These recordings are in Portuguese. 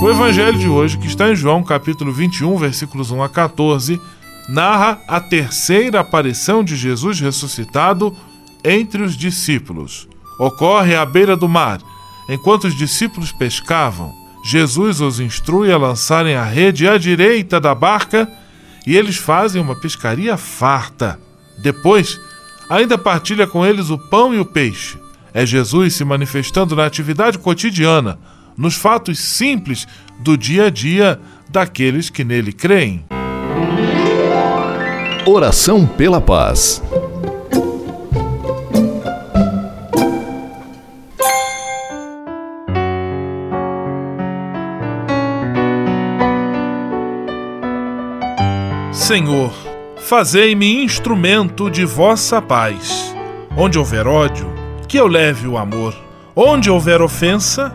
O evangelho de hoje, que está em João capítulo 21, versículos 1 a 14, narra a terceira aparição de Jesus ressuscitado entre os discípulos. Ocorre à beira do mar. Enquanto os discípulos pescavam, Jesus os instrui a lançarem a rede à direita da barca e eles fazem uma pescaria farta. Depois, ainda partilha com eles o pão e o peixe. É Jesus se manifestando na atividade cotidiana nos fatos simples do dia a dia daqueles que nele creem. Oração pela paz. Senhor, fazei-me instrumento de vossa paz. Onde houver ódio, que eu leve o amor. Onde houver ofensa,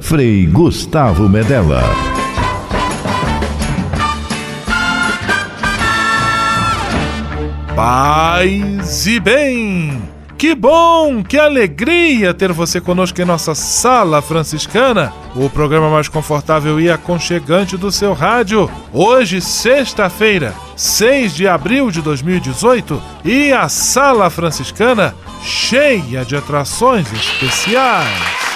Frei Gustavo Medella. Paz e bem! Que bom, que alegria ter você conosco em nossa sala franciscana, o programa mais confortável e aconchegante do seu rádio. Hoje, sexta-feira, 6 de abril de 2018, e a sala franciscana cheia de atrações especiais.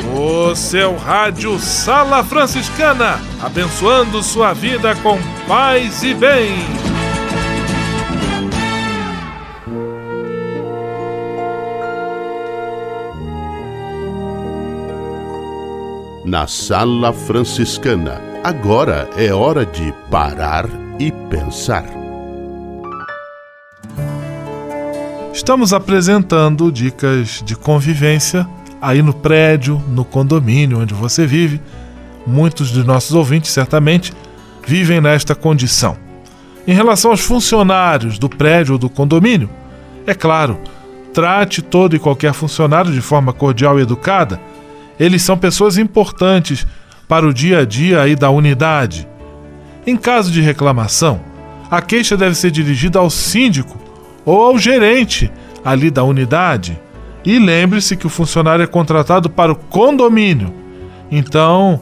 O seu rádio Sala Franciscana, abençoando sua vida com paz e bem. Na Sala Franciscana, agora é hora de parar e pensar. Estamos apresentando dicas de convivência aí no prédio, no condomínio onde você vive. Muitos de nossos ouvintes certamente vivem nesta condição. Em relação aos funcionários do prédio ou do condomínio, é claro, trate todo e qualquer funcionário de forma cordial e educada. Eles são pessoas importantes para o dia a dia aí da unidade. Em caso de reclamação, a queixa deve ser dirigida ao síndico ou ao gerente ali da unidade. E lembre-se que o funcionário é contratado para o condomínio. Então,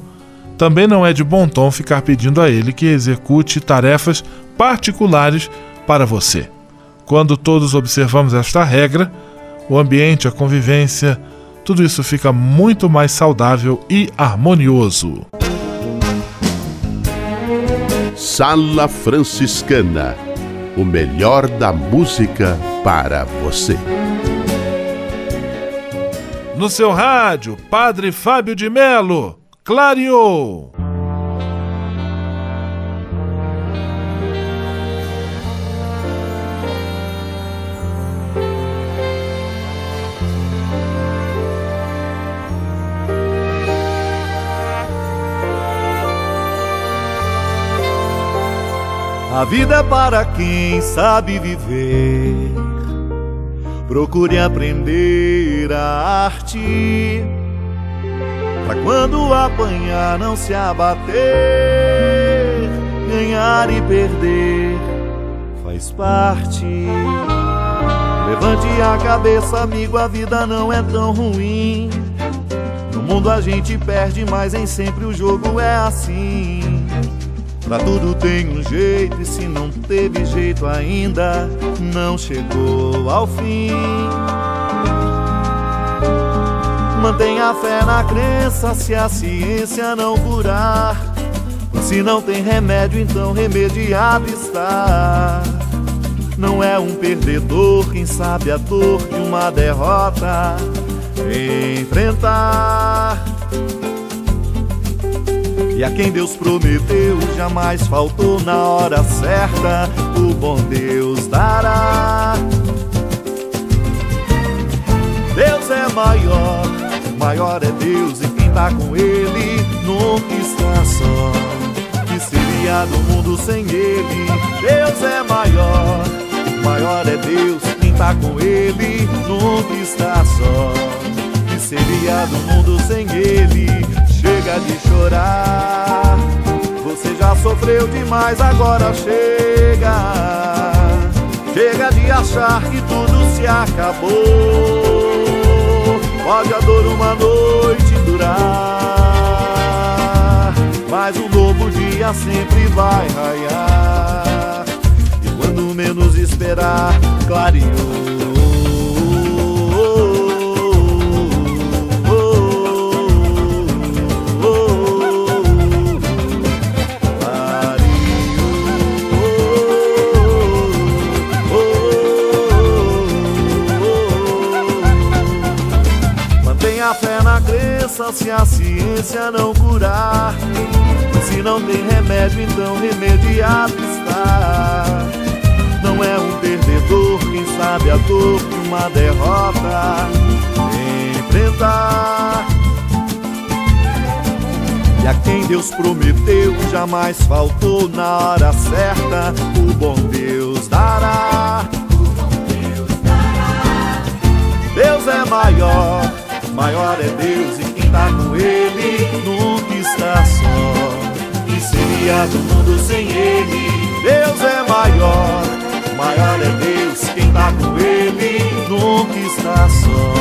também não é de bom tom ficar pedindo a ele que execute tarefas particulares para você. Quando todos observamos esta regra, o ambiente, a convivência, tudo isso fica muito mais saudável e harmonioso. Sala Franciscana o melhor da música para você. No seu rádio, Padre Fábio de Melo, clareou. A vida é para quem sabe viver. Procure aprender a arte. Pra quando apanhar, não se abater. Ganhar e perder faz parte. Levante a cabeça, amigo, a vida não é tão ruim. No mundo a gente perde, mas nem sempre o jogo é assim. Pra tudo tem um jeito e se não teve jeito ainda, não chegou ao fim. Mantenha a fé na crença se a ciência não curar. Se não tem remédio, então remediado está. Não é um perdedor quem sabe a dor de uma derrota enfrentar. E a quem Deus prometeu jamais faltou na hora certa, o bom Deus dará. Deus é maior, maior é Deus e quem tá com Ele nunca está só. Que seria do mundo sem Ele? Deus é maior, maior é Deus, quem tá com Ele nunca está só. Que seria do mundo sem Ele? Chega de chorar. Você já sofreu demais, agora chega. Chega de achar que tudo se acabou. Pode a dor uma noite durar, mas um novo dia sempre vai raiar. E quando menos esperar, clareou. De uma derrota enfrentar. a quem Deus prometeu jamais faltou na hora certa. O bom Deus dará. Deus é maior, maior é Deus e quem tá com Ele nunca está só. Que seria do mundo sem Ele? Deus é maior, maior é Deus, quem tá com Ele nunca está só.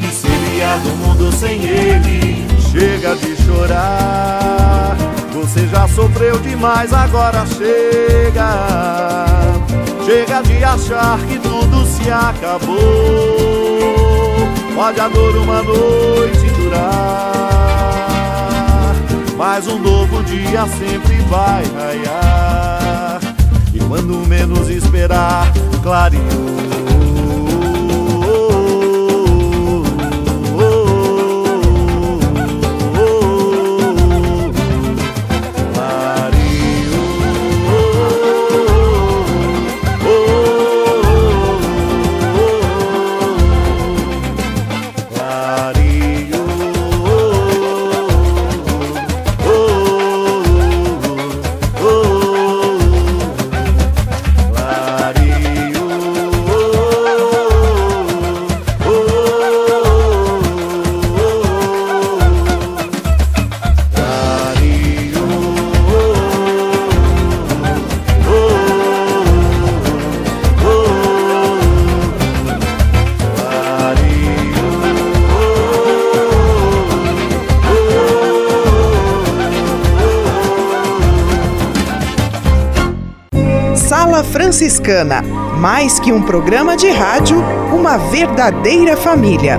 Que seria do mundo sem Ele? Chega de chorar, você já sofreu demais, agora chega. Chega de achar que tudo se acabou. Pode a dor uma noite durar, mas um novo dia sempre vai raiar. Quando menos esperar, clareou. Franciscana. Mais que um programa de rádio, uma verdadeira família.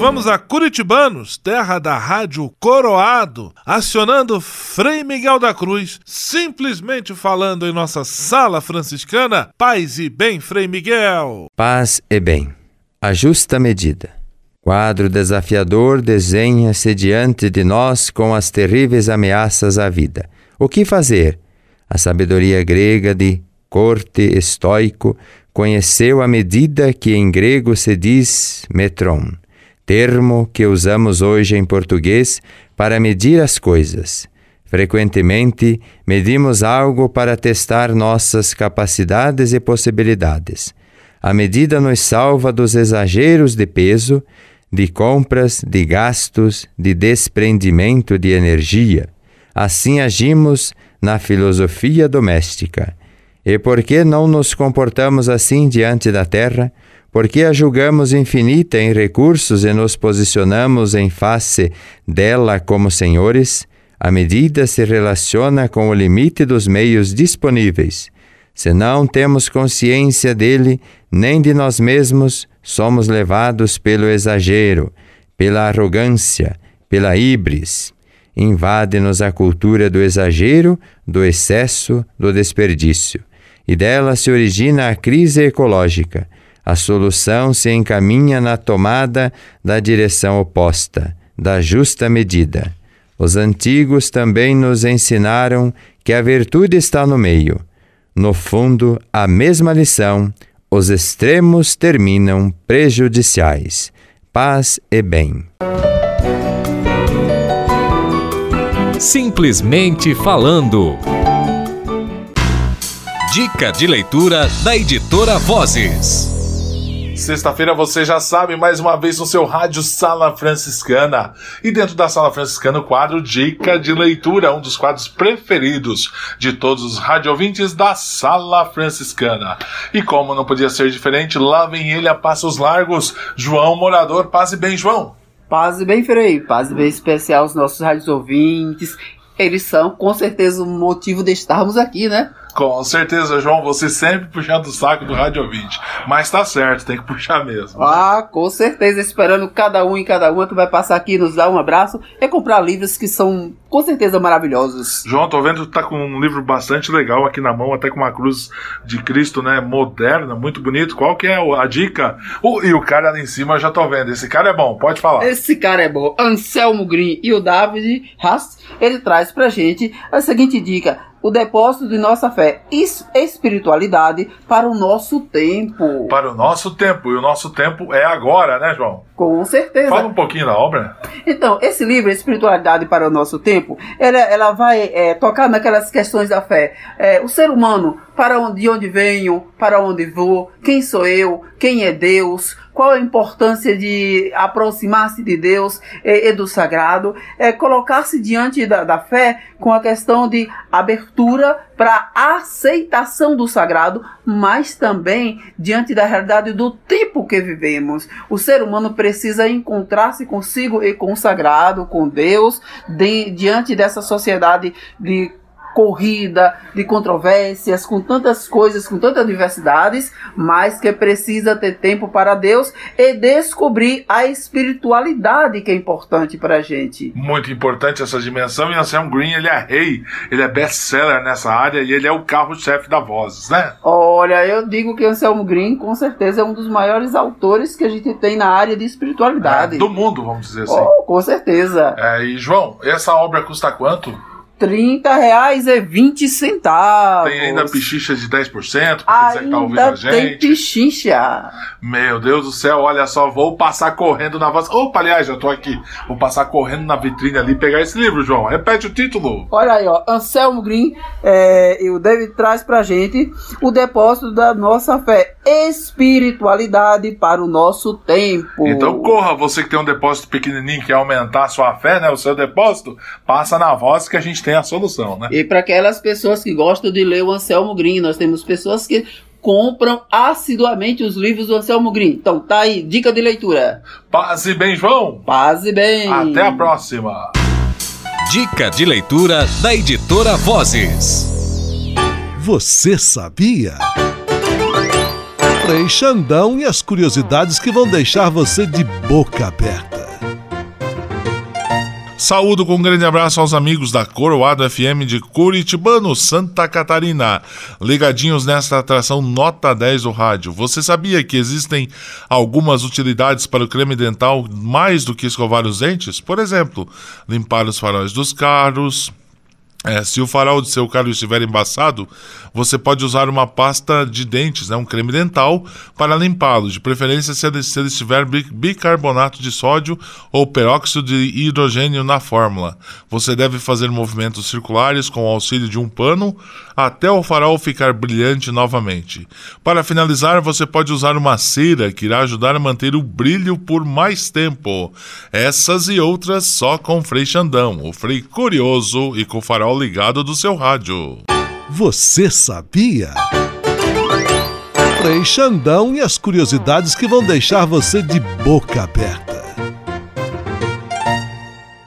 vamos a Curitibanos, terra da rádio Coroado, acionando Frei Miguel da Cruz, simplesmente falando em nossa sala franciscana. Paz e bem, Frei Miguel. Paz e bem. A justa medida. Quadro desafiador desenha-se diante de nós com as terríveis ameaças à vida. O que fazer? A sabedoria grega de corte estoico conheceu a medida que em grego se diz metron termo que usamos hoje em português para medir as coisas. Frequentemente, medimos algo para testar nossas capacidades e possibilidades. A medida nos salva dos exageros de peso, de compras, de gastos, de desprendimento de energia. Assim agimos na filosofia doméstica. E por que não nos comportamos assim diante da terra? Porque a julgamos infinita em recursos e nos posicionamos em face dela como senhores? A medida se relaciona com o limite dos meios disponíveis. Se não temos consciência dele, nem de nós mesmos, somos levados pelo exagero, pela arrogância, pela híbris. Invade-nos a cultura do exagero, do excesso, do desperdício. E dela se origina a crise ecológica. A solução se encaminha na tomada da direção oposta, da justa medida. Os antigos também nos ensinaram que a virtude está no meio. No fundo, a mesma lição os extremos terminam prejudiciais. Paz e bem. Simplesmente falando. Dica de leitura da editora Vozes. Sexta-feira você já sabe, mais uma vez no seu rádio Sala Franciscana. E dentro da Sala Franciscana, o quadro Dica de Leitura, um dos quadros preferidos de todos os radiovintes da Sala Franciscana. E como não podia ser diferente, lá vem ele a passos largos, João Morador. Paz e bem, João. Paz e bem, Frei. Paz e bem especial aos nossos rádios ouvintes. Eles são, com certeza, o motivo de estarmos aqui, né? Com certeza, João, você sempre puxando o saco do Rádio Ouvinte. Mas tá certo, tem que puxar mesmo. Ah, com certeza, esperando cada um e cada uma que vai passar aqui, nos dar um abraço e comprar livros que são com certeza maravilhosos. João, tô vendo que tá com um livro bastante legal aqui na mão, até com uma cruz de Cristo, né? Moderna, muito bonito. Qual que é a dica? Uh, e o cara ali em cima eu já tô vendo. Esse cara é bom, pode falar. Esse cara é bom. Anselmo Green e o David Haas, ele traz pra gente a seguinte dica o depósito de nossa fé e espiritualidade para o nosso tempo. Para o nosso tempo. E o nosso tempo é agora, né, João? Com certeza. Fala um pouquinho da obra. Então, esse livro, Espiritualidade para o Nosso Tempo, ela, ela vai é, tocar naquelas questões da fé. É, o ser humano, para onde, de onde venho, para onde vou, quem sou eu, quem é Deus, qual a importância de aproximar-se de Deus e, e, do sagrado, é colocar-se diante da, da fé com a questão de abertura para aceitação do sagrado, mas também diante da realidade do tempo que vivemos. O ser humano precisa encontrar-se consigo e com o sagrado, com Deus, de, diante dessa sociedade de corrida, de controvérsias, com tantas coisas, com tantas diversidades, mas que precisa ter tempo para Deus e descobrir a espiritualidade que é importante para a gente. Muito importante essa dimensão e Anselm Green, ele é rei, ele é best-seller nessa área e ele é o carro-chefe da Vozes, né? Olha, eu digo que Anselmo Green com certeza é um dos maiores autores que a gente tem na área de espiritualidade. É, do mundo, vamos dizer assim. Oh, com certeza. É, e João, essa obra custa quanto? 30 reais e 20 centavos. Tem ainda pichicha de 10%, pra ainda que tá ouvindo a gente. tem pichicha. Meu Deus do céu, olha só, vou passar correndo na voz. Opa, aliás, já tô aqui. Vou passar correndo na vitrine ali e pegar esse livro, João. Repete o título. Olha aí, ó. Anselmo Green é, e o David traz pra gente o depósito da nossa fé. Espiritualidade para o nosso tempo. Então corra, você que tem um depósito pequenininho, quer aumentar a sua fé, né? O seu depósito, passa na voz que a gente tem a solução, né? E para aquelas pessoas que gostam de ler o Anselmo Green, nós temos pessoas que compram assiduamente os livros do Anselmo Green. Então tá aí, dica de leitura. Paz e bem, João. Paz e bem. Até a próxima. Dica de leitura da editora Vozes. Você sabia? Frei Xandão e as curiosidades que vão deixar você de boca aberta. Saúdo com um grande abraço aos amigos da Coroado FM de Curitibano, Santa Catarina. Ligadinhos nesta atração nota 10 do rádio. Você sabia que existem algumas utilidades para o creme dental mais do que escovar os dentes? Por exemplo, limpar os faróis dos carros, É, se o farol de seu carro estiver embaçado, você pode usar uma pasta de dentes, né, um creme dental, para limpá-lo, de preferência se ele, se ele estiver bicarbonato de sódio ou peróxido de hidrogênio na fórmula. Você deve fazer movimentos circulares com o auxílio de um pano até o farol ficar brilhante novamente. Para finalizar, você pode usar uma cera que irá ajudar a manter o brilho por mais tempo. Essas e outras só com Frei Xandão, o Frei curioso e com o farol ligado do seu rádio. Você sabia? Frei Xandão e as curiosidades que vão deixar você de boca aberta.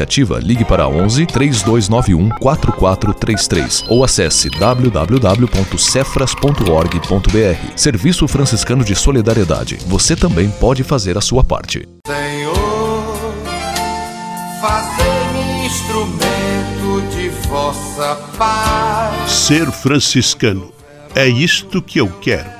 iniciativa, ligue para 11 3291 4433 ou acesse www.cefras.org.br. Serviço Franciscano de Solidariedade. Você também pode fazer a sua parte. Senhor, fazer-me instrumento de vossa paz. Ser franciscano. É isto que eu quero.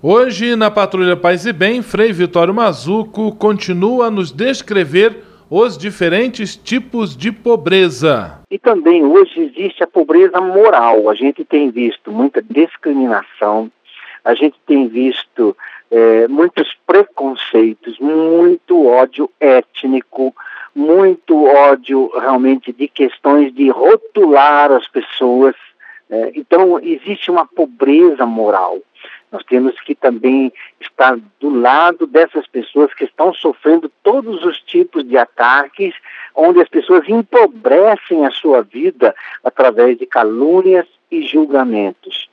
Hoje, na Patrulha Paz e Bem, Frei Vitório Mazuco continua a nos descrever os diferentes tipos de pobreza. E também hoje existe a pobreza moral. A gente tem visto muita discriminação, a gente tem visto é, muitos preconceitos, muito ódio étnico, muito ódio realmente de questões de rotular as pessoas. É, então, existe uma pobreza moral. Nós temos que também estar do lado dessas pessoas que estão sofrendo todos os tipos de ataques, onde as pessoas empobrecem a sua vida através de calúnias e julgamentos.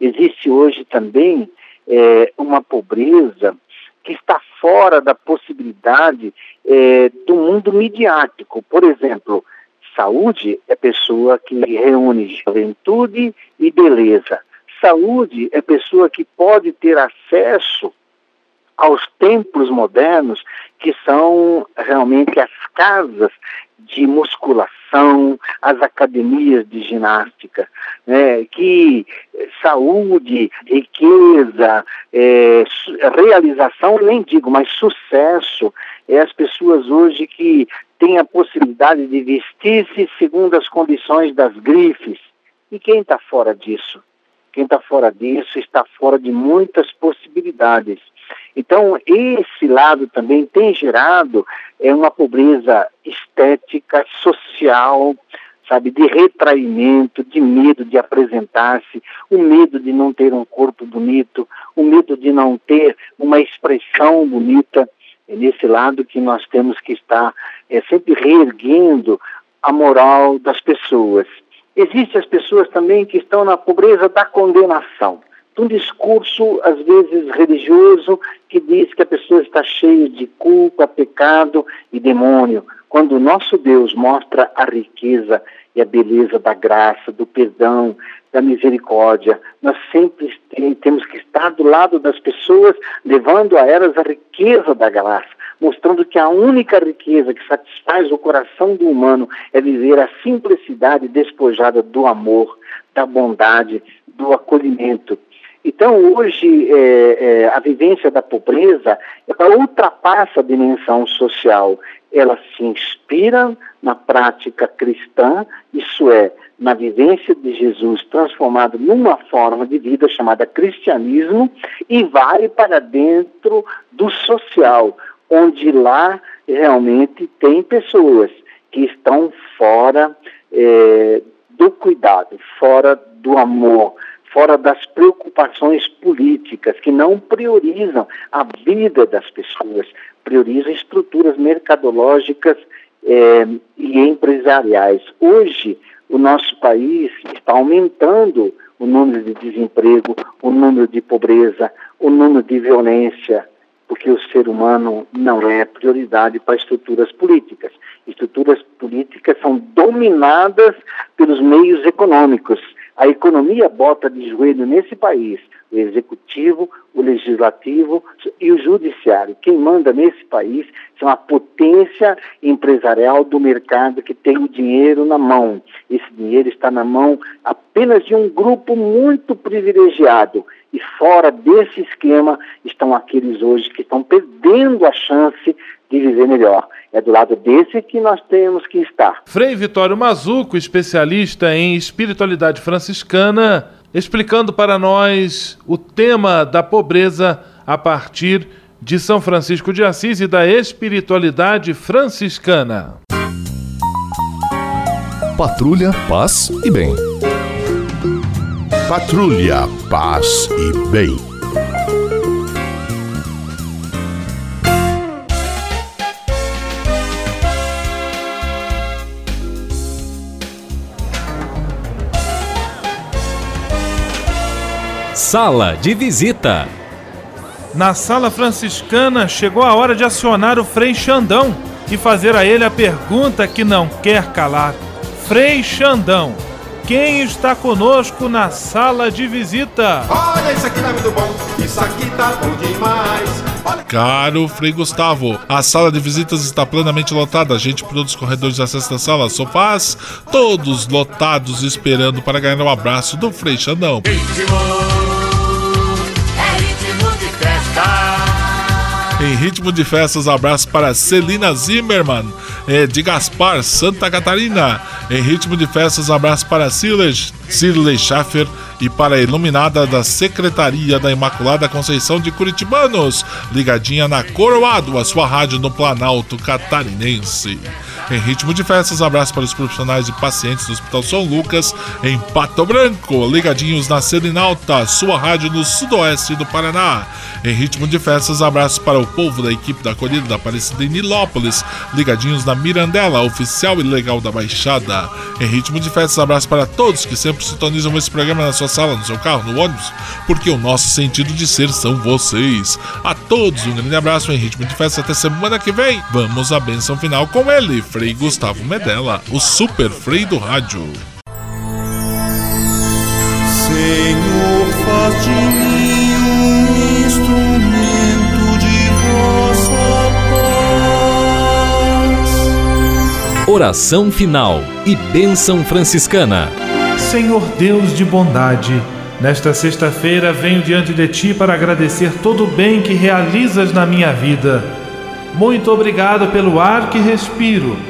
Existe hoje também é, uma pobreza que está fora da possibilidade é, do mundo midiático. Por exemplo, saúde é pessoa que reúne juventude e beleza saúde é pessoa que pode ter acesso aos templos modernos, que são realmente as casas de musculação, as academias de ginástica, né, que saúde, riqueza, é, realização, nem digo, mas sucesso, é as pessoas hoje que têm a possibilidade de vestir-se segundo as condições das grifes. E quem está fora disso? Quem está fora disso está fora de muitas possibilidades. Então, esse lado também tem gerado é, uma pobreza estética, social, sabe, de retraimento, de medo de apresentar-se, o medo de não ter um corpo bonito, o medo de não ter uma expressão bonita. É nesse lado que nós temos que estar é, sempre reerguendo a moral das pessoas. Existem as pessoas também que estão na pobreza da condenação. de um discurso, às vezes religioso, que diz que a pessoa está cheia de culpa, pecado e demônio, quando o nosso Deus mostra a riqueza e a beleza da graça, do perdão, da misericórdia. Nós sempre temos que estar do lado das pessoas, levando a elas a riqueza da graça, mostrando que a única riqueza que satisfaz o coração do humano é viver a simplicidade despojada do amor, da bondade, do acolhimento. Então, hoje, é, é, a vivência da pobreza ela ultrapassa a dimensão social. Ela se inspira na prática cristã, isso é, na vivência de Jesus transformado numa forma de vida chamada cristianismo, e vai para dentro do social, onde lá realmente tem pessoas que estão fora é, do cuidado, fora do amor, fora das preocupações políticas, que não priorizam a vida das pessoas, priorizam estruturas mercadológicas é, e empresariais. Hoje, o nosso país está aumentando o número de desemprego, o número de pobreza, o número de violência, porque o ser humano não é prioridade para estruturas políticas. Estruturas políticas são dominadas pelos meios econômicos. A economia bota de joelho nesse país o executivo, o legislativo e o judiciário. Quem manda nesse país são a potência empresarial do mercado que tem o dinheiro na mão. Esse dinheiro está na mão apenas de um grupo muito privilegiado. E fora desse esquema estão aqueles hoje que estão perdendo a chance de viver melhor. É do lado desse que nós temos que estar. Frei Vitório Mazuco, especialista em espiritualidade franciscana, explicando para nós o tema da pobreza a partir de São Francisco de Assis e da espiritualidade franciscana. Patrulha, paz e bem. Patrulha, paz e bem. Sala de visita. Na sala franciscana chegou a hora de acionar o Frei Xandão e fazer a ele a pergunta que não quer calar. Frei Xandão, quem está conosco na sala de visita? Olha, isso aqui tá muito bom, isso aqui tá bom demais. Olha... Caro Frei Gustavo, a sala de visitas está plenamente lotada. A gente por outros corredores de acesso da sala, sofás, todos lotados esperando para ganhar um abraço do Frei Xandão. Em ritmo de festas, abraço para Celina Zimmermann, eh, de Gaspar, Santa Catarina. Em ritmo de festas, abraço para Cirley Schaffer e para a iluminada da Secretaria da Imaculada Conceição de Curitibanos, ligadinha na Coroado, a sua rádio no Planalto Catarinense. Em ritmo de festas, abraço para os profissionais e pacientes do Hospital São Lucas, em Pato Branco, ligadinhos na Selinalta, sua rádio no sudoeste do Paraná. Em ritmo de festas, abraço para o povo da equipe da acolhida da Aparecida em Nilópolis, ligadinhos na Mirandela, oficial e legal da Baixada. Em ritmo de festas, abraço para todos que sempre sintonizam esse programa na sua sala, no seu carro, no ônibus, porque o nosso sentido de ser são vocês. A todos um grande abraço em ritmo de festas até semana que vem. Vamos à benção final com ele, Frei Gustavo Medella, o super Frei do rádio. Senhor, faz de mim um instrumento de vossa paz. Oração final e bênção franciscana. Senhor Deus de bondade, nesta sexta-feira venho diante de Ti para agradecer todo o bem que realizas na minha vida. Muito obrigado pelo ar que respiro,